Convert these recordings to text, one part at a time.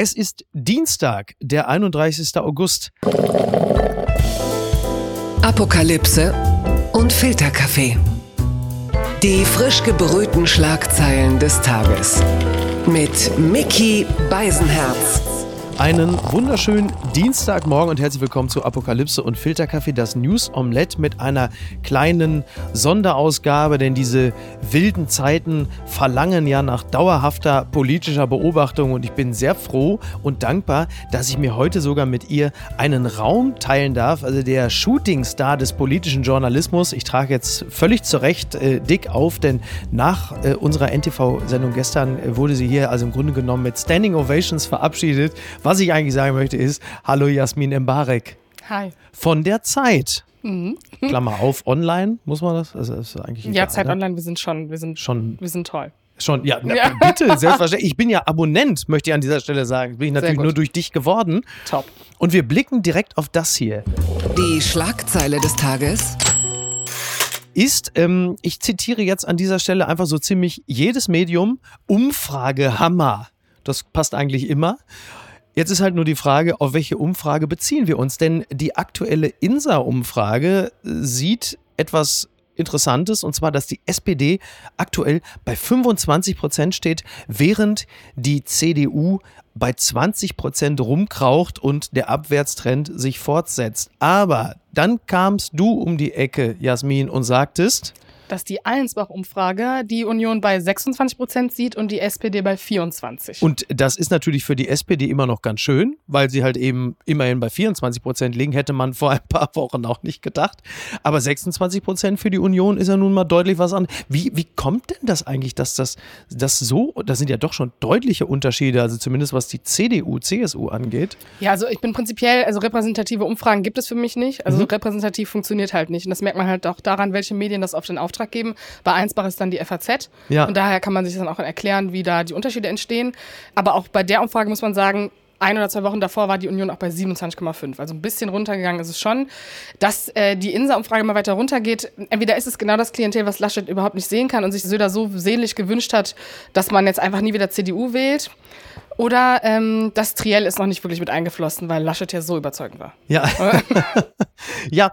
Es ist Dienstag, der 31. August. Apokalypse und Filterkaffee. Die frisch gebrühten Schlagzeilen des Tages. Mit Mickey Beisenherz. Einen wunderschönen Dienstagmorgen und herzlich willkommen zu Apokalypse und Filterkaffee, das News Omelette mit einer kleinen Sonderausgabe, denn diese wilden Zeiten verlangen ja nach dauerhafter politischer Beobachtung und ich bin sehr froh und dankbar, dass ich mir heute sogar mit ihr einen Raum teilen darf, also der Shootingstar des politischen Journalismus. Ich trage jetzt völlig zu Recht äh, dick auf, denn nach äh, unserer NTV-Sendung gestern äh, wurde sie hier also im Grunde genommen mit Standing Ovations verabschiedet. Was ich eigentlich sagen möchte ist, hallo Jasmin Mbarek. Hi. Von der Zeit. Mhm. Klammer auf, online, muss man das? Also, das ist eigentlich ja, egal, Zeit ne? online, wir sind schon, wir sind schon, wir sind toll. Schon, ja, na, ja. bitte, selbstverständlich. Ich bin ja Abonnent, möchte ich an dieser Stelle sagen. Bin ich natürlich nur durch dich geworden. Top. Und wir blicken direkt auf das hier. Die Schlagzeile des Tages ist, ähm, ich zitiere jetzt an dieser Stelle einfach so ziemlich jedes Medium, Umfragehammer. Das passt eigentlich immer. Jetzt ist halt nur die Frage, auf welche Umfrage beziehen wir uns? Denn die aktuelle INSA-Umfrage sieht etwas Interessantes, und zwar, dass die SPD aktuell bei 25 Prozent steht, während die CDU bei 20 Prozent rumkraucht und der Abwärtstrend sich fortsetzt. Aber dann kamst du um die Ecke, Jasmin, und sagtest, dass die Allensbach-Umfrage die Union bei 26 Prozent sieht und die SPD bei 24. Und das ist natürlich für die SPD immer noch ganz schön, weil sie halt eben immerhin bei 24 Prozent liegen, hätte man vor ein paar Wochen auch nicht gedacht. Aber 26 Prozent für die Union ist ja nun mal deutlich was anderes. Wie, wie kommt denn das eigentlich, dass das, das so, das sind ja doch schon deutliche Unterschiede, also zumindest was die CDU, CSU angeht? Ja, also ich bin prinzipiell, also repräsentative Umfragen gibt es für mich nicht. Also mhm. repräsentativ funktioniert halt nicht. Und das merkt man halt auch daran, welche Medien das auf den Auftrag Auftrag geben. Bei Einsbach ist dann die FAZ. Ja. Und daher kann man sich dann auch erklären, wie da die Unterschiede entstehen. Aber auch bei der Umfrage muss man sagen, ein oder zwei Wochen davor war die Union auch bei 27,5. Also ein bisschen runtergegangen ist es schon. Dass äh, die Insa-Umfrage mal weiter runtergeht, entweder ist es genau das Klientel, was Laschet überhaupt nicht sehen kann und sich Söder so sehnlich gewünscht hat, dass man jetzt einfach nie wieder CDU wählt. Oder ähm, das Triell ist noch nicht wirklich mit eingeflossen, weil Laschet ja so überzeugend war. Ja, ja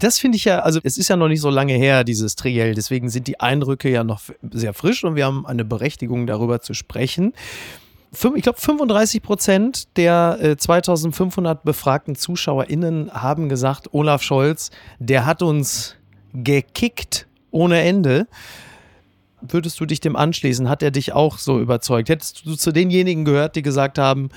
das finde ich ja, also es ist ja noch nicht so lange her, dieses Triell. Deswegen sind die Eindrücke ja noch sehr frisch und wir haben eine Berechtigung darüber zu sprechen. Ich glaube, 35 Prozent der äh, 2500 befragten ZuschauerInnen haben gesagt, Olaf Scholz, der hat uns gekickt ohne Ende würdest du dich dem anschließen? Hat er dich auch so überzeugt? Hättest du zu denjenigen gehört, die gesagt haben,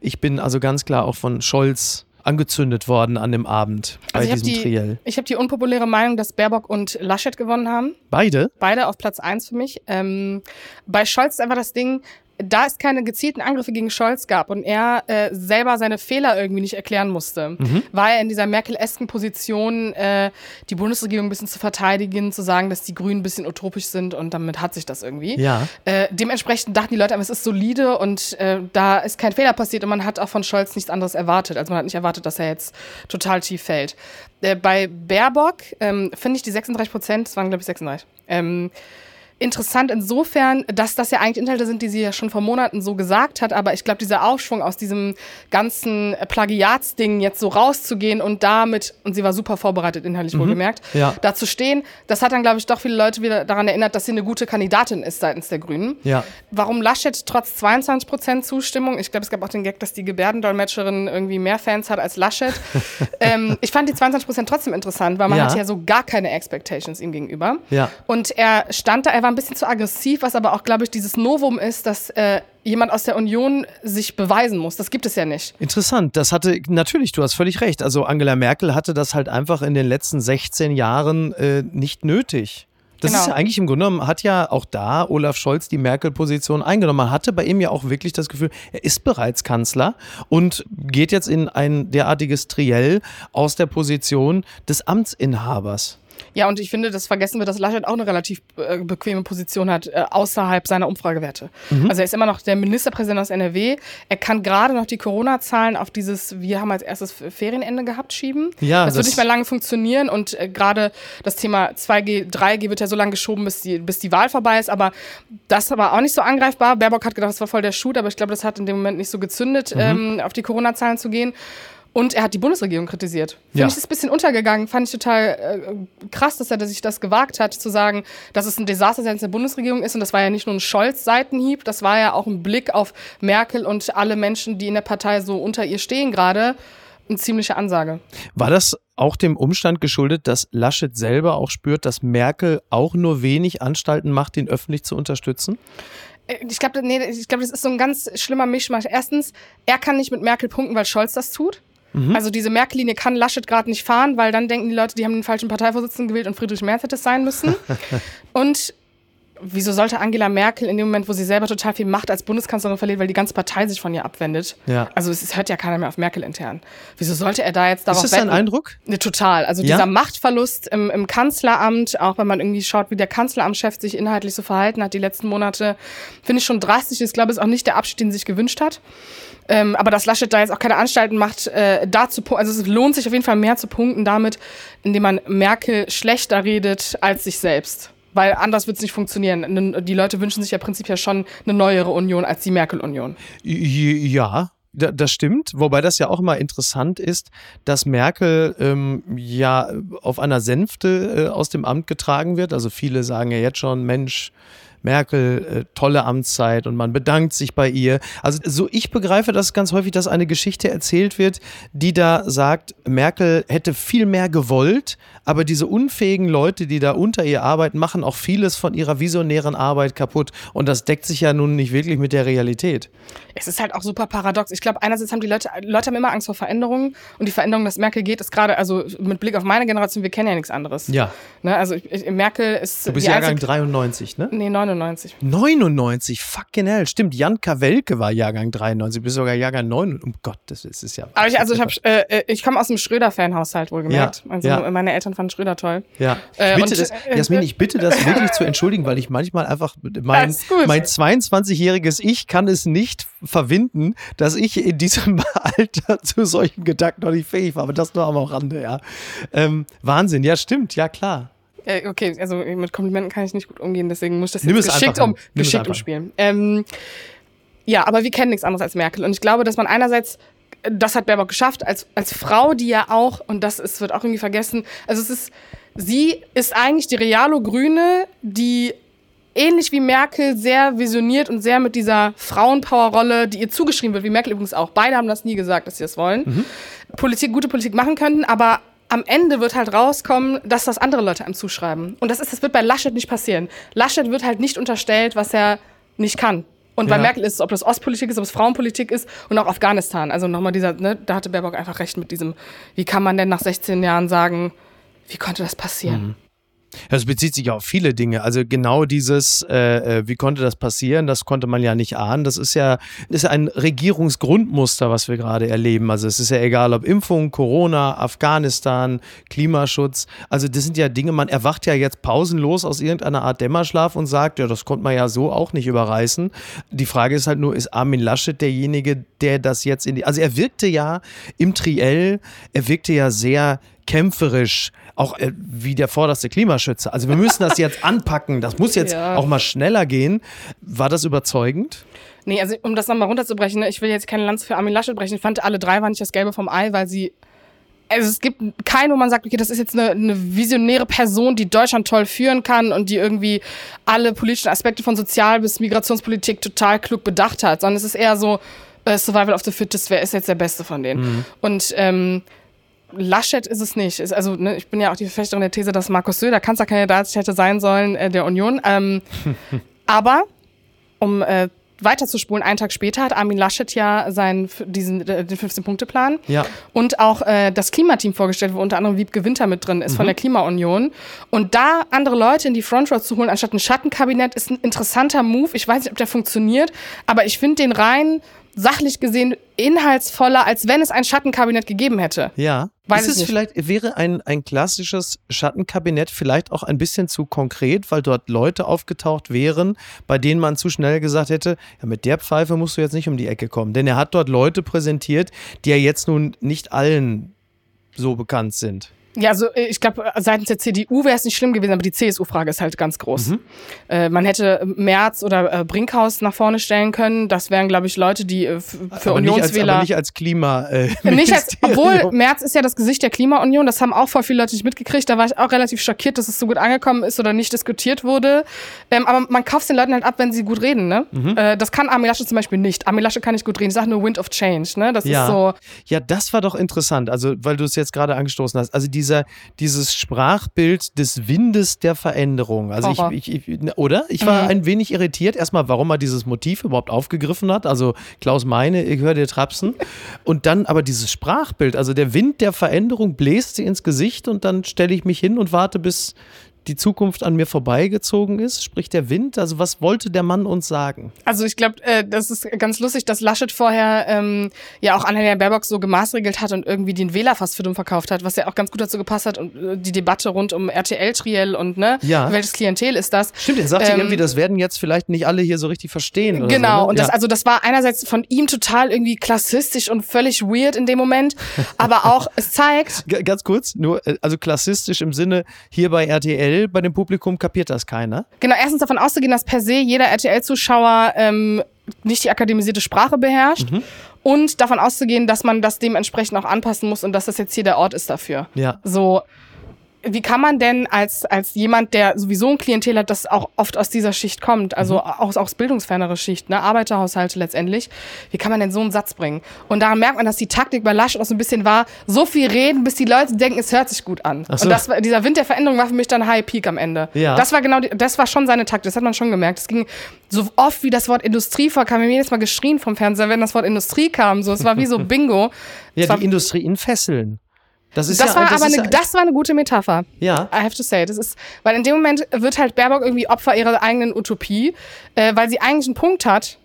ich bin also ganz klar auch von Scholz angezündet worden an dem Abend bei also diesem die, Triell? Ich habe die unpopuläre Meinung, dass Baerbock und Laschet gewonnen haben. Beide? Beide auf Platz 1 für mich. Ähm, bei Scholz ist einfach das Ding, da es keine gezielten Angriffe gegen Scholz gab und er äh, selber seine Fehler irgendwie nicht erklären musste, mhm. war er in dieser Merkel-esken Position, äh, die Bundesregierung ein bisschen zu verteidigen, zu sagen, dass die Grünen ein bisschen utopisch sind und damit hat sich das irgendwie. Ja. Äh, dementsprechend dachten die Leute, es ist solide und äh, da ist kein Fehler passiert und man hat auch von Scholz nichts anderes erwartet. Also man hat nicht erwartet, dass er jetzt total tief fällt. Äh, bei Baerbock ähm, finde ich die 36 Prozent, das waren glaube ich 36, ähm, interessant insofern, dass das ja eigentlich Inhalte sind, die sie ja schon vor Monaten so gesagt hat. Aber ich glaube, dieser Aufschwung aus diesem ganzen Plagiatsding jetzt so rauszugehen und damit, und sie war super vorbereitet, inhaltlich mhm. wohlgemerkt, ja. da zu stehen, das hat dann, glaube ich, doch viele Leute wieder daran erinnert, dass sie eine gute Kandidatin ist seitens der Grünen. Ja. Warum Laschet trotz 22 Prozent Zustimmung, ich glaube, es gab auch den Gag, dass die Gebärdendolmetscherin irgendwie mehr Fans hat als Laschet. ähm, ich fand die 22 Prozent trotzdem interessant, weil man ja. hatte ja so gar keine Expectations ihm gegenüber. Ja. Und er stand da, er war ein bisschen zu aggressiv, was aber auch, glaube ich, dieses Novum ist, dass äh, jemand aus der Union sich beweisen muss. Das gibt es ja nicht. Interessant. Das hatte, natürlich, du hast völlig recht. Also Angela Merkel hatte das halt einfach in den letzten 16 Jahren äh, nicht nötig. Das genau. ist ja eigentlich im Grunde genommen, hat ja auch da Olaf Scholz die Merkel-Position eingenommen. Man hatte bei ihm ja auch wirklich das Gefühl, er ist bereits Kanzler und geht jetzt in ein derartiges Triell aus der Position des Amtsinhabers. Ja, und ich finde, das vergessen wir, dass Laschet auch eine relativ äh, bequeme Position hat, äh, außerhalb seiner Umfragewerte. Mhm. Also er ist immer noch der Ministerpräsident aus NRW. Er kann gerade noch die Corona-Zahlen auf dieses, wir haben als erstes Ferienende gehabt, schieben. Ja, das, das wird nicht mehr lange funktionieren und äh, gerade das Thema 2G, 3G wird ja so lange geschoben, bis die, bis die Wahl vorbei ist. Aber das war auch nicht so angreifbar. Baerbock hat gedacht, das war voll der Shoot, aber ich glaube, das hat in dem Moment nicht so gezündet, mhm. ähm, auf die Corona-Zahlen zu gehen. Und er hat die Bundesregierung kritisiert. Finde ja. ich ist ein bisschen untergegangen. Fand ich total äh, krass, dass er sich das gewagt hat, zu sagen, dass es ein Desaster seitens der Bundesregierung ist. Und das war ja nicht nur ein Scholz-Seitenhieb, das war ja auch ein Blick auf Merkel und alle Menschen, die in der Partei so unter ihr stehen gerade. Eine ziemliche Ansage. War das auch dem Umstand geschuldet, dass Laschet selber auch spürt, dass Merkel auch nur wenig Anstalten macht, ihn öffentlich zu unterstützen? Äh, ich glaube, nee, ich glaube, das ist so ein ganz schlimmer Mischmasch. Erstens, er kann nicht mit Merkel punkten, weil Scholz das tut. Mhm. Also diese Merkel-Linie kann Laschet gerade nicht fahren, weil dann denken die Leute, die haben den falschen Parteivorsitzenden gewählt und Friedrich Merz hätte es sein müssen. und wieso sollte Angela Merkel in dem Moment, wo sie selber total viel Macht als Bundeskanzlerin verliert, weil die ganze Partei sich von ihr abwendet? Ja. Also es, es hört ja keiner mehr auf Merkel intern. Wieso sollte er da jetzt darauf Ist das dein Eindruck? Ne, total. Also ja? dieser Machtverlust im, im Kanzleramt, auch wenn man irgendwie schaut, wie der Kanzleramtschef sich inhaltlich so verhalten hat die letzten Monate, finde ich schon drastisch. Ich glaube, es ist auch nicht der Abschied, den sie sich gewünscht hat. Ähm, aber dass Laschet da jetzt auch keine Anstalten macht, äh, da zu also es lohnt sich auf jeden Fall mehr zu punkten damit, indem man Merkel schlechter redet als sich selbst. Weil anders wird es nicht funktionieren. Die Leute wünschen sich ja prinzipiell schon eine neuere Union als die Merkel-Union. Ja, das stimmt, wobei das ja auch immer interessant ist, dass Merkel ähm, ja auf einer Sänfte äh, aus dem Amt getragen wird. Also viele sagen ja jetzt schon, Mensch, Merkel, äh, tolle Amtszeit und man bedankt sich bei ihr. Also so ich begreife das ganz häufig, dass eine Geschichte erzählt wird, die da sagt, Merkel hätte viel mehr gewollt, aber diese unfähigen Leute, die da unter ihr arbeiten, machen auch vieles von ihrer visionären Arbeit kaputt und das deckt sich ja nun nicht wirklich mit der Realität. Es ist halt auch super paradox. Ich glaube, einerseits haben die Leute, Leute haben immer Angst vor Veränderungen und die Veränderung, dass Merkel geht, ist gerade, also mit Blick auf meine Generation, wir kennen ja nichts anderes. Ja. Ne, also ich, ich, Merkel ist. Du bist Jahrgang 93, ne? Nee, 99. 99. 99, fucking hell. Stimmt, Jan Kawelke war Jahrgang 93, bist sogar Jahrgang 9. Um Gott, das ist, ist ja. Aber ich, also ich, hab, äh, äh, ich komme aus einem Schröder-Fanhaushalt wohlgemerkt. Ja, also ja. meine Eltern fanden Schröder toll. Ja. Äh, bitte das, äh, Jasmin, ich bitte das wirklich zu entschuldigen, weil ich manchmal einfach mein, mein 22-jähriges Ich kann es nicht verwinden, dass ich in diesem Alter zu solchen Gedanken noch nicht fähig war. Aber das nur am Rande, ja. Ähm, Wahnsinn, ja, stimmt, ja klar. Äh, okay, also mit Komplimenten kann ich nicht gut umgehen, deswegen muss ich das jetzt Nimm geschickt, um, geschickt umspielen. Ähm, ja, aber wir kennen nichts anderes als Merkel. Und ich glaube, dass man einerseits, das hat Baerbock geschafft, als, als Frau, die ja auch, und das ist, wird auch irgendwie vergessen, also es ist, sie ist eigentlich die Realo-Grüne, die ähnlich wie Merkel sehr visioniert und sehr mit dieser Frauenpower-Rolle, die ihr zugeschrieben wird, wie Merkel übrigens auch. Beide haben das nie gesagt, dass sie das wollen. Mhm. Politik, gute Politik machen könnten, aber am Ende wird halt rauskommen, dass das andere Leute einem zuschreiben. Und das ist, das wird bei Laschet nicht passieren. Laschet wird halt nicht unterstellt, was er nicht kann. Und bei ja. Merkel ist es, ob das Ostpolitik ist, ob es Frauenpolitik ist und auch Afghanistan. Also nochmal dieser, ne, da hatte Baerbock einfach recht mit diesem, wie kann man denn nach 16 Jahren sagen, wie konnte das passieren? Mhm. Das bezieht sich auf viele Dinge. Also genau dieses, äh, äh, wie konnte das passieren, das konnte man ja nicht ahnen. Das ist ja, ist ein Regierungsgrundmuster, was wir gerade erleben. Also es ist ja egal, ob Impfung, Corona, Afghanistan, Klimaschutz. Also das sind ja Dinge, man erwacht ja jetzt pausenlos aus irgendeiner Art Dämmerschlaf und sagt, ja, das konnte man ja so auch nicht überreißen. Die Frage ist halt nur, ist Armin Laschet derjenige, der das jetzt in die, also er wirkte ja im Triell, er wirkte ja sehr kämpferisch, auch äh, wie der vorderste Klimaschützer. Also wir müssen das jetzt anpacken, das muss jetzt ja. auch mal schneller gehen. War das überzeugend? Nee, also um das nochmal runterzubrechen, ne, ich will jetzt keine Lanze für Armin Laschet brechen. Ich fand, alle drei waren nicht das Gelbe vom Ei, weil sie also es gibt keinen, wo man sagt, okay, das ist jetzt eine, eine, visionäre Person, die Deutschland toll führen kann und die irgendwie alle politischen Aspekte von Sozial- bis Migrationspolitik total klug bedacht hat, sondern es ist eher so, äh, Survival of the Fittest, wer ist jetzt der Beste von denen? Mhm. Und ähm, Laschet ist es nicht. Ist also, ne, ich bin ja auch die Verfechterin der These, dass Markus Söder Kanzlerkandidat hätte sein sollen äh, der Union. Ähm, aber um äh, weiterzuspulen, einen Tag später hat Armin Laschet ja seinen, diesen, äh, den 15-Punkte-Plan ja. und auch äh, das Klimateam vorgestellt, wo unter anderem Wiebke Winter mit drin ist mhm. von der Klimaunion. Und da andere Leute in die Frontrow zu holen, anstatt ein Schattenkabinett, ist ein interessanter Move. Ich weiß nicht, ob der funktioniert, aber ich finde den rein sachlich gesehen inhaltsvoller, als wenn es ein Schattenkabinett gegeben hätte. Ja. Weiß ist es vielleicht, wäre ein, ein klassisches Schattenkabinett vielleicht auch ein bisschen zu konkret, weil dort Leute aufgetaucht wären, bei denen man zu schnell gesagt hätte, ja, mit der Pfeife musst du jetzt nicht um die Ecke kommen. Denn er hat dort Leute präsentiert, die ja jetzt nun nicht allen so bekannt sind. Ja, also äh, ich glaube, seitens der CDU wäre es nicht schlimm gewesen, aber die CSU-Frage ist halt ganz groß. Mhm. Äh, man hätte Merz oder äh, Brinkhaus nach vorne stellen können. Das wären, glaube ich, Leute, die äh, für aber Unionswähler. Nicht als, aber nicht als Klima. Äh, nicht als, obwohl Merz ist ja das Gesicht der Klimaunion. Das haben auch voll viele Leute nicht mitgekriegt. Da war ich auch relativ schockiert, dass es so gut angekommen ist oder nicht diskutiert wurde. Ähm, aber man kauft den Leuten halt ab, wenn sie gut reden. Ne? Mhm. Äh, das kann Armin Lasche zum Beispiel nicht. Armin Lasche kann nicht gut reden. Ich sage nur Wind of Change. Ne? Das ja. ist so. Ja, das war doch interessant. Also, weil du es jetzt gerade angestoßen hast. Also dieser, dieses Sprachbild des Windes der Veränderung. Also ich, ich, ich, oder? Ich war mhm. ein wenig irritiert. Erstmal, warum er dieses Motiv überhaupt aufgegriffen hat. Also Klaus Meine, ich höre dir trapsen. Und dann aber dieses Sprachbild. Also der Wind der Veränderung bläst sie ins Gesicht und dann stelle ich mich hin und warte, bis die Zukunft an mir vorbeigezogen ist? Sprich der Wind? Also was wollte der Mann uns sagen? Also ich glaube, äh, das ist ganz lustig, dass Laschet vorher ähm, ja auch Annalena Baerbock so gemaßregelt hat und irgendwie den Wähler fast für dumm verkauft hat, was ja auch ganz gut dazu gepasst hat und äh, die Debatte rund um RTL-Triell und ne, ja. welches Klientel ist das? Stimmt, er sagt ähm, irgendwie, das werden jetzt vielleicht nicht alle hier so richtig verstehen. genau, so, ne? und das, also das war einerseits von ihm total irgendwie klassistisch und völlig weird in dem Moment, aber auch, es zeigt... Ganz kurz, nur, äh, also klassistisch im Sinne, hier bei RTL RTL, bei dem Publikum kapiert das keiner. Genau, erstens davon auszugehen, dass per se jeder RTL-Zuschauer ähm, nicht die akademisierte Sprache beherrscht. Mhm. Und davon auszugehen, dass man das dementsprechend auch anpassen muss und dass das jetzt hier der Ort ist dafür. Ja. So, wie kann man denn als, als jemand, der sowieso ein Klientel hat, das auch oft aus dieser Schicht kommt, also mhm. auch aus bildungsfernere Schicht, ne, Arbeiterhaushalte letztendlich, wie kann man denn so einen Satz bringen? Und daran merkt man, dass die Taktik bei Laschet auch so ein bisschen war, so viel reden, bis die Leute denken, es hört sich gut an. So. Und das, dieser Wind der Veränderung war für mich dann High Peak am Ende. Ja. Das war genau, die, das war schon seine Taktik, das hat man schon gemerkt. Es ging so oft, wie das Wort Industrie vorkam, wir haben jedes Mal geschrien vom Fernseher, wenn das Wort Industrie kam, so, es war wie so Bingo. ja, die Industrie in Fesseln. Das, ist das ja, war das aber eine, das war eine gute Metapher. Ja. I have to say. Das ist, weil in dem Moment wird halt Baerbock irgendwie Opfer ihrer eigenen Utopie, äh, weil sie eigentlich einen Punkt hat,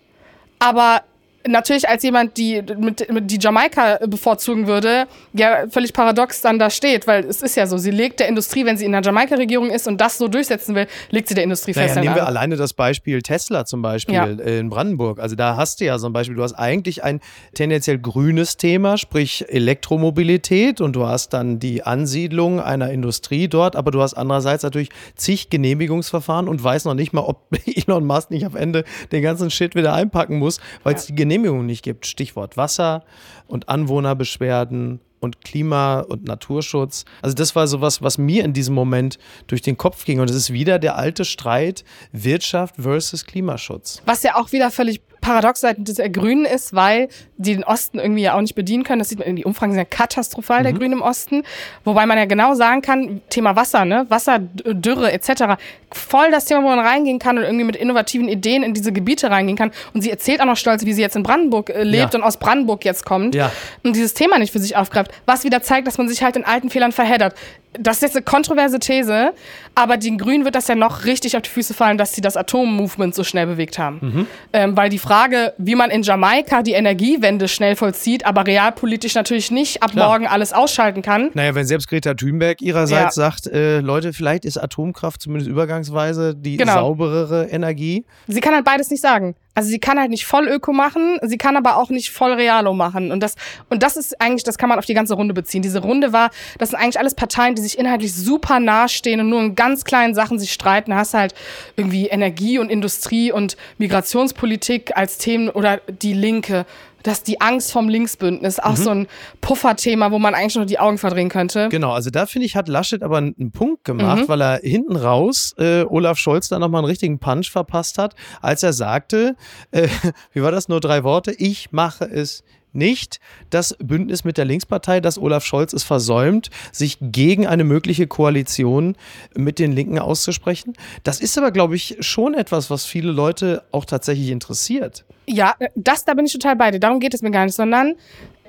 aber natürlich als jemand, die mit, mit die Jamaika bevorzugen würde, ja völlig paradox dann da steht, weil es ist ja so, sie legt der Industrie, wenn sie in der Jamaika-Regierung ist und das so durchsetzen will, legt sie der Industrie naja, fest. Nehmen wir alleine das Beispiel Tesla zum Beispiel ja. in Brandenburg. Also da hast du ja so ein Beispiel, du hast eigentlich ein tendenziell grünes Thema, sprich Elektromobilität und du hast dann die Ansiedlung einer Industrie dort, aber du hast andererseits natürlich zig Genehmigungsverfahren und weißt noch nicht mal, ob Elon Musk nicht am Ende den ganzen Shit wieder einpacken muss, weil es ja. die Genehmigung nicht gibt. Stichwort Wasser und Anwohnerbeschwerden und Klima- und Naturschutz. Also das war sowas, was mir in diesem Moment durch den Kopf ging. Und es ist wieder der alte Streit Wirtschaft versus Klimaschutz. Was ja auch wieder völlig paradox seitens der Grünen ist, weil die den Osten irgendwie ja auch nicht bedienen können. Das sieht man, die Umfragen sind ja katastrophal, mhm. der Grünen im Osten. Wobei man ja genau sagen kann, Thema Wasser, ne? Wasser, Dürre etc. Voll das Thema, wo man reingehen kann und irgendwie mit innovativen Ideen in diese Gebiete reingehen kann. Und sie erzählt auch noch stolz, wie sie jetzt in Brandenburg äh, lebt ja. und aus Brandenburg jetzt kommt. Ja. Und dieses Thema nicht für sich aufgreift. Was wieder zeigt, dass man sich halt in alten Fehlern verheddert das ist jetzt eine kontroverse These, aber den Grünen wird das ja noch richtig auf die Füße fallen, dass sie das Atommovement so schnell bewegt haben. Mhm. Ähm, weil die Frage, wie man in Jamaika die Energiewende schnell vollzieht, aber realpolitisch natürlich nicht ab Klar. morgen alles ausschalten kann. Naja, wenn selbst Greta Thunberg ihrerseits ja. sagt, äh, Leute, vielleicht ist Atomkraft zumindest übergangsweise die genau. sauberere Energie. Sie kann halt beides nicht sagen. Also sie kann halt nicht voll Öko machen, sie kann aber auch nicht voll Realo machen. Und das, und das ist eigentlich, das kann man auf die ganze Runde beziehen. Diese Runde war, das sind eigentlich alles Parteien, die sich inhaltlich super nahestehen und nur in ganz kleinen Sachen sich streiten. Da hast halt irgendwie Energie und Industrie und Migrationspolitik als Themen oder die Linke dass die Angst vom Linksbündnis auch mhm. so ein Pufferthema, wo man eigentlich nur die Augen verdrehen könnte. Genau, also da finde ich, hat Laschet aber einen Punkt gemacht, mhm. weil er hinten raus äh, Olaf Scholz da nochmal einen richtigen Punch verpasst hat, als er sagte, äh, wie war das, nur drei Worte, ich mache es nicht das Bündnis mit der Linkspartei, dass Olaf Scholz es versäumt, sich gegen eine mögliche Koalition mit den Linken auszusprechen. Das ist aber, glaube ich, schon etwas, was viele Leute auch tatsächlich interessiert. Ja, das, da bin ich total bei dir. Darum geht es mir gar nicht, sondern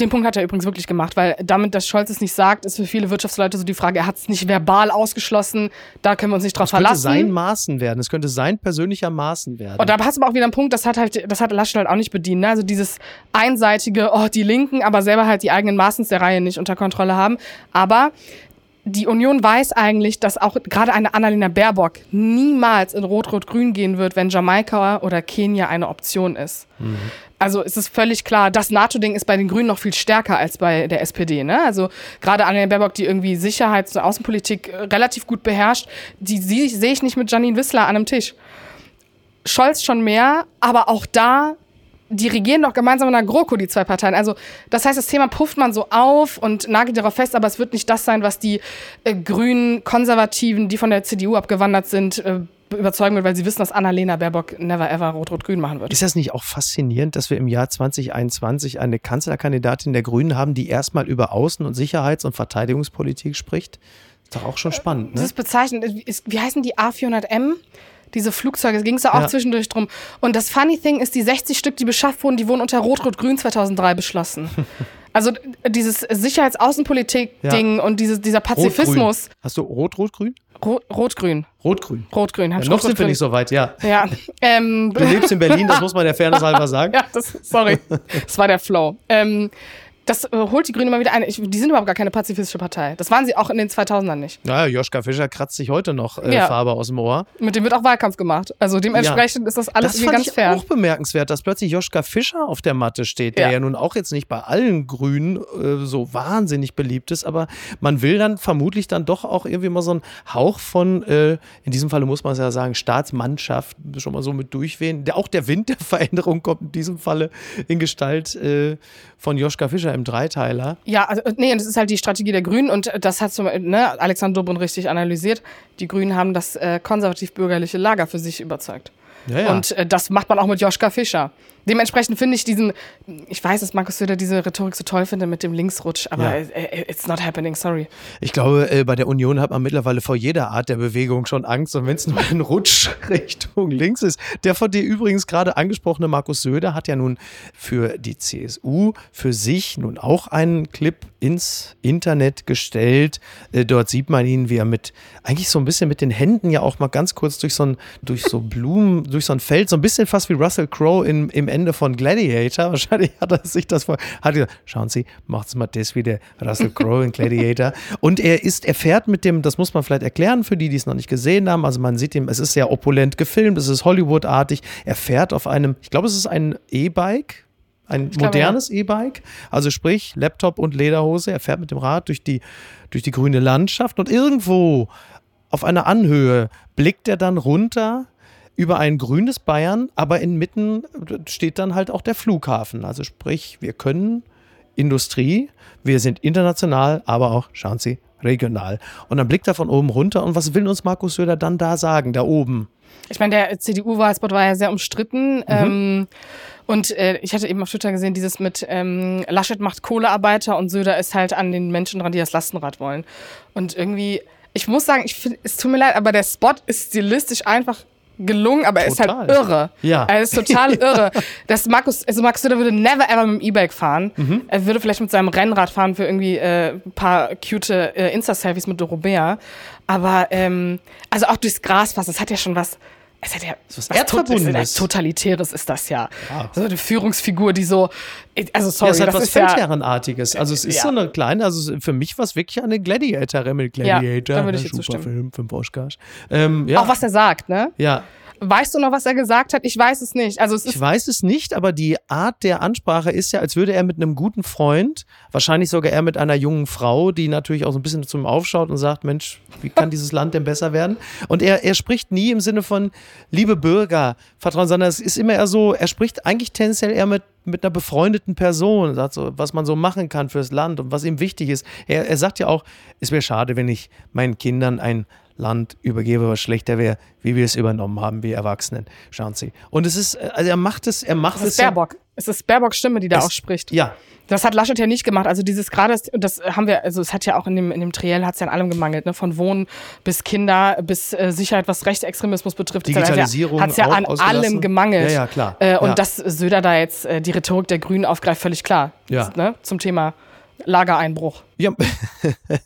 Den Punkt hat er übrigens wirklich gemacht, weil damit, dass Scholz es nicht sagt, ist für viele Wirtschaftsleute so die Frage, er hat es nicht verbal ausgeschlossen, da können wir uns nicht drauf verlassen. Es könnte sein Maßen werden, es könnte sein persönlicher Maßen werden. Und da hast du aber auch wieder einen Punkt, das hat halt, das hat Laschet halt auch nicht bedient. Ne? Also dieses einseitige, oh, die Linken, aber selber halt die eigenen Maßens der Reihe nicht unter Kontrolle haben. Aber die Union weiß eigentlich, dass auch gerade eine Annalena Baerbock niemals in Rot-Rot-Grün gehen wird, wenn Jamaika oder Kenia eine Option ist. Mhm. Also es ist völlig klar, das NATO-Ding ist bei den Grünen noch viel stärker als bei der SPD. Ne? Also gerade Annalena Baerbock, die irgendwie Sicherheits- und Außenpolitik äh, relativ gut beherrscht, die, die sehe ich nicht mit Janine Wissler an einem Tisch. Scholz schon mehr, aber auch da die regieren doch gemeinsam in der GroKo, die zwei Parteien. Also, das heißt, das Thema pufft man so auf und nagelt darauf fest, aber es wird nicht das sein, was die äh, grünen Konservativen, die von der CDU abgewandert sind, äh, überzeugen wird, weil sie wissen, dass Annalena Baerbock never ever Rot-Rot-Grün machen wird. Ist das nicht auch faszinierend, dass wir im Jahr 2021 eine Kanzlerkandidatin der Grünen haben, die erstmal über Außen- und Sicherheits- und Verteidigungspolitik spricht? Ist doch auch schon spannend, ne? Das ist bezeichnend. Wie heißen die A400M? diese Flugzeuge, ging es da auch ja. zwischendurch drum. Und das Funny Thing ist, die 60 Stück, die beschafft wurden, die wurden unter Rot-Rot-Grün 2003 beschlossen. Also dieses Sicherheits-Außenpolitik-Ding ja. und diese, dieser Pazifismus. Rot, Hast du Rot-Rot-Grün? Rot-Grün. Rot-Grün. Rot-Grün. Ja, noch sind wir nicht so weit, ja. ja. Ähm, du lebst in Berlin, das muss man der Fairness halber sagen. ja, das, sorry. Das war der Flow. Ähm, das äh, holt die Grünen immer wieder ein. Ich, die sind überhaupt gar keine pazifistische Partei. Das waren sie auch in den 2000ern nicht. Naja, Joschka Fischer kratzt sich heute noch äh, ja. Farbe aus dem Ohr. Mit dem wird auch Wahlkampf gemacht. Also dementsprechend ja. ist das alles das ganz fair. Das ist auch bemerkenswert, dass plötzlich Joschka Fischer auf der Matte steht, der ja, ja nun auch jetzt nicht bei allen Grünen äh, so wahnsinnig beliebt ist, aber man will dann vermutlich dann doch auch irgendwie mal so einen Hauch von, äh, in diesem Falle muss man es ja sagen, Staatsmannschaft schon mal so mit durchwehen. Der, auch der Wind der Veränderung kommt in diesem Falle in Gestalt äh, von Joschka Fischer im Dreiteiler. Ja, also, nee, das ist halt die Strategie der Grünen und das hat so, ne, Alexander Dobrin richtig analysiert. Die Grünen haben das äh, konservativ-bürgerliche Lager für sich überzeugt. Ja, ja. Und äh, das macht man auch mit Joschka Fischer. Dementsprechend finde ich diesen, ich weiß, dass Markus Söder diese Rhetorik so toll findet mit dem Linksrutsch, aber ja. it's not happening, sorry. Ich glaube, äh, bei der Union hat man mittlerweile vor jeder Art der Bewegung schon Angst und wenn es nur ein Rutsch Richtung links ist. Der von dir übrigens gerade angesprochene Markus Söder hat ja nun für die CSU, für sich nun auch einen Clip ins Internet gestellt. Äh, dort sieht man ihn, wie er mit, eigentlich so ein bisschen mit den Händen ja auch mal ganz kurz durch so ein, durch so Blumen, durch so ein Feld, so ein bisschen fast wie Russell Crowe im, im Ende von Gladiator. Wahrscheinlich hat er sich das vor. Hat gesagt, schauen Sie, macht's mal das wie der Russell Crowe in Gladiator. Und er ist, er fährt mit dem, das muss man vielleicht erklären für die, die es noch nicht gesehen haben. Also man sieht ihm, es ist sehr opulent gefilmt, es ist Hollywood-artig. Er fährt auf einem, ich glaube, es ist ein E-Bike, ein ich modernes ja. E-Bike, also sprich Laptop und Lederhose. Er fährt mit dem Rad durch die, durch die grüne Landschaft und irgendwo auf einer Anhöhe blickt er dann runter über ein grünes Bayern, aber inmitten steht dann halt auch der Flughafen. Also sprich, wir können Industrie, wir sind international, aber auch, schauen Sie, regional. Und dann blickt er von oben runter und was will uns Markus Söder dann da sagen, da oben? Ich meine, der CDU-Wahlspot war ja sehr umstritten. Mhm. Ähm, und äh, ich hatte eben auf Twitter gesehen, dieses mit ähm, Laschet macht Kohlearbeiter und Söder ist halt an den Menschen dran, die das Lastenrad wollen. Und irgendwie, ich muss sagen, ich finde, es tut mir leid, aber der Spot ist stilistisch einfach gelungen, aber er ist halt irre. Ja. Er ist total irre. Das Markus, also Markus Söder würde never ever mit dem E-Bike fahren. Mhm. Er würde vielleicht mit seinem Rennrad fahren für irgendwie äh, ein paar cute äh, Insta-Selfies mit Dorobea. Aber ähm, also auch durchs Gras fassen, das hat ja schon was. Es hat ja was, was Erdverbundenes. Totalitäres ist das ja. ja. So eine Führungsfigur, die so, also sorry, ja, es hat das was Feldherrenartiges. Also es ist ja. so eine kleine, also für mich war es wirklich eine Gladiator, mit Gladiator. Ja, da würde ich jetzt Super Film, fünf Oscars. Ähm, ja. Auch was er sagt, ne? Ja. Weißt du noch, was er gesagt hat? Ich weiß es nicht. Also es ich weiß es nicht, aber die Art der Ansprache ist ja, als würde er mit einem guten Freund, wahrscheinlich sogar er mit einer jungen Frau, die natürlich auch so ein bisschen zu ihm aufschaut und sagt, Mensch, wie kann dieses Land denn besser werden? Und er, er spricht nie im Sinne von, liebe Bürger, Vertrauen, sondern es ist immer eher so, er spricht eigentlich tendenziell eher mit mit einer befreundeten Person, sagt so, was man so machen kann fürs Land und was ihm wichtig ist. Er, er sagt ja auch, es wäre schade, wenn ich meinen Kindern ein Land übergebe, was schlechter wäre, wie wir es übernommen haben, wir Erwachsenen. Schauen Sie. Und es ist, also er macht es, er macht das es. Baerbock. es ist Baerbocks Stimme, die da es, auch spricht. Ja. Das hat Laschet ja nicht gemacht. Also dieses gerade, das haben wir, also es hat ja auch in dem, in dem Triell hat es ja an allem gemangelt, ne? Von Wohnen bis Kinder, bis äh, Sicherheit, was Rechtsextremismus betrifft. Digitalisierung hat es ja, an allem gemangelt. Ja, ja, klar. Äh, und ja. dass Söder da jetzt äh, die Rhetorik der Grünen aufgreift, völlig klar. Ja. Ne? Zum Thema Lagereinbruch. Ja,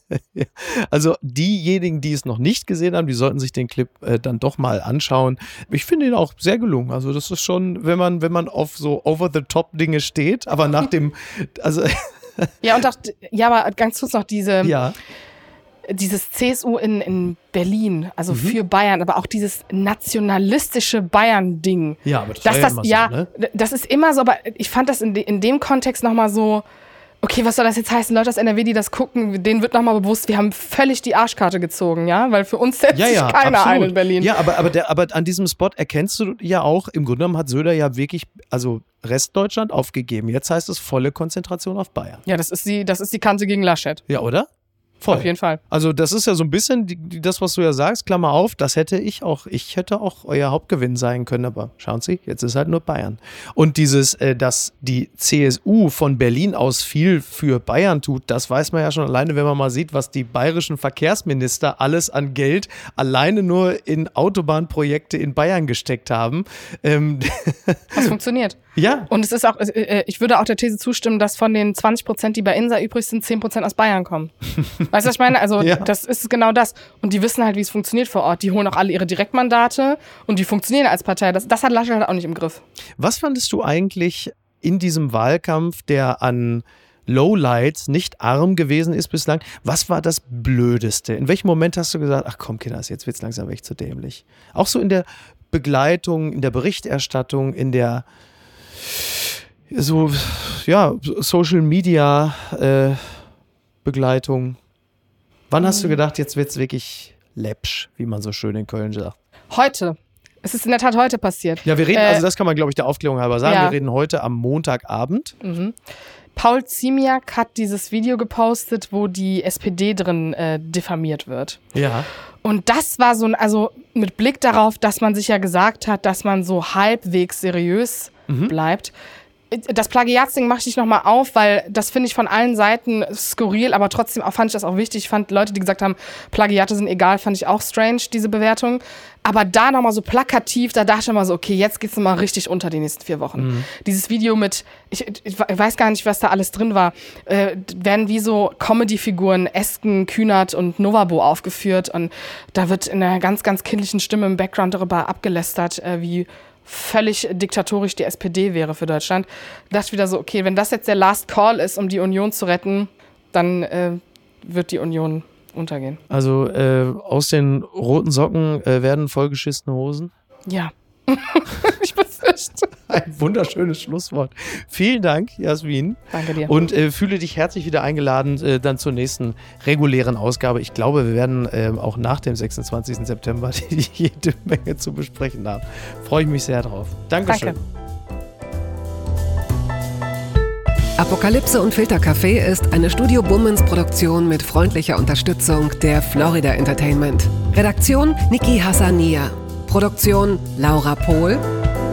also diejenigen, die es noch nicht gesehen haben, die sollten sich den Clip äh, dann doch mal anschauen. Ich finde ihn auch sehr gelungen. Also das ist schon, wenn man, wenn man auf so over-the-top-Dinge steht, aber nach dem, also ja, und auch, ja, aber ganz kurz noch diese, ja. dieses CSU in, in Berlin, also mhm. für Bayern, aber auch dieses nationalistische Bayern-Ding. Ja, aber das, das ja, so, ne? das ist immer so, aber ich fand das in, de, in dem Kontext nochmal so, okay, was soll das jetzt heißen? Leute aus NRW, die das gucken, denen wird nochmal bewusst, wir haben völlig die Arschkarte gezogen, ja? Weil für uns setzt ja, ja, sich keiner absolut. ein in Berlin. Ja, aber, aber, der, aber an diesem Spot erkennst du ja auch, im Grunde genommen hat Söder ja wirklich, also Restdeutschland aufgegeben. Jetzt heißt es volle Konzentration auf Bayern. Ja, das ist die, das ist die Kante gegen Laschet. Ja, oder? Voll. Auf jeden Fall. Also das ist ja so ein bisschen die, die, das, was du ja sagst, Klammer auf, das hätte ich auch, ich hätte auch euer Hauptgewinn sein können, aber schauen Sie, jetzt ist halt nur Bayern. Und dieses, äh, dass die CSU von Berlin aus viel für Bayern tut, das weiß man ja schon alleine, wenn man mal sieht, was die bayerischen Verkehrsminister alles an Geld alleine nur in Autobahnprojekte in Bayern gesteckt haben. Ähm das funktioniert. Ja. Und es ist auch, äh, ich würde auch der These zustimmen, dass von den 20 Prozent, die bei Insa übrig sind, 10 Prozent aus Bayern kommen. weißt du, was ich meine? Also, ja. das ist genau das. Und die wissen halt, wie es funktioniert vor Ort. Die holen auch alle ihre Direktmandate und die funktionieren als Partei. Das, das hat Laschet halt auch nicht im Griff. Was fandest du eigentlich in diesem Wahlkampf, der an Lowlights nicht arm gewesen ist bislang. Was war das Blödeste? In welchem Moment hast du gesagt, ach komm, Kinders, jetzt wird es langsam echt zu dämlich? Auch so in der Begleitung, in der Berichterstattung, in der so, ja, Social Media äh, Begleitung. Wann hast du mhm. gedacht, jetzt wird es wirklich läppsch, wie man so schön in Köln sagt? Heute. Es ist in der Tat heute passiert. Ja, wir reden, äh, also das kann man, glaube ich, der Aufklärung halber sagen. Ja. Wir reden heute am Montagabend. Mhm. Paul Ziemiak hat dieses Video gepostet, wo die SPD drin äh, diffamiert wird. Ja. Und das war so ein, also mit Blick darauf, dass man sich ja gesagt hat, dass man so halbwegs seriös mhm. bleibt. Das Plagiatsding mache ich nicht nochmal auf, weil das finde ich von allen Seiten skurril, aber trotzdem auch, fand ich das auch wichtig. Ich fand Leute, die gesagt haben, Plagiate sind egal, fand ich auch strange, diese Bewertung. Aber da nochmal so plakativ, da dachte ich mal so, okay, jetzt geht's nochmal richtig unter die nächsten vier Wochen. Mhm. Dieses Video mit, ich, ich, weiß gar nicht, was da alles drin war, äh, werden wie so Comedy-Figuren Esken, Kühnert und Novabo aufgeführt und da wird in einer ganz, ganz kindlichen Stimme im Background darüber abgelästert, äh, wie völlig diktatorisch die SPD wäre für Deutschland. Da dachte ich wieder so, okay, wenn das jetzt der Last Call ist, um die Union zu retten, dann äh, wird die Union untergehen. Also äh, aus den roten Socken äh, werden vollgeschissene Hosen? Ja. ich befürchte. Ein wunderschönes Schlusswort. Vielen Dank, Jasmin. Danke dir. Und äh, fühle dich herzlich wieder eingeladen äh, dann zur nächsten regulären Ausgabe. Ich glaube, wir werden äh, auch nach dem 26. September jede Menge zu besprechen haben. Freue ich mich sehr drauf. Dankeschön. Danke. Apokalypse und Filtercafé ist eine Studio Bummens Produktion mit freundlicher Unterstützung der Florida Entertainment. Redaktion Niki Hassania. Produktion Laura Pohl.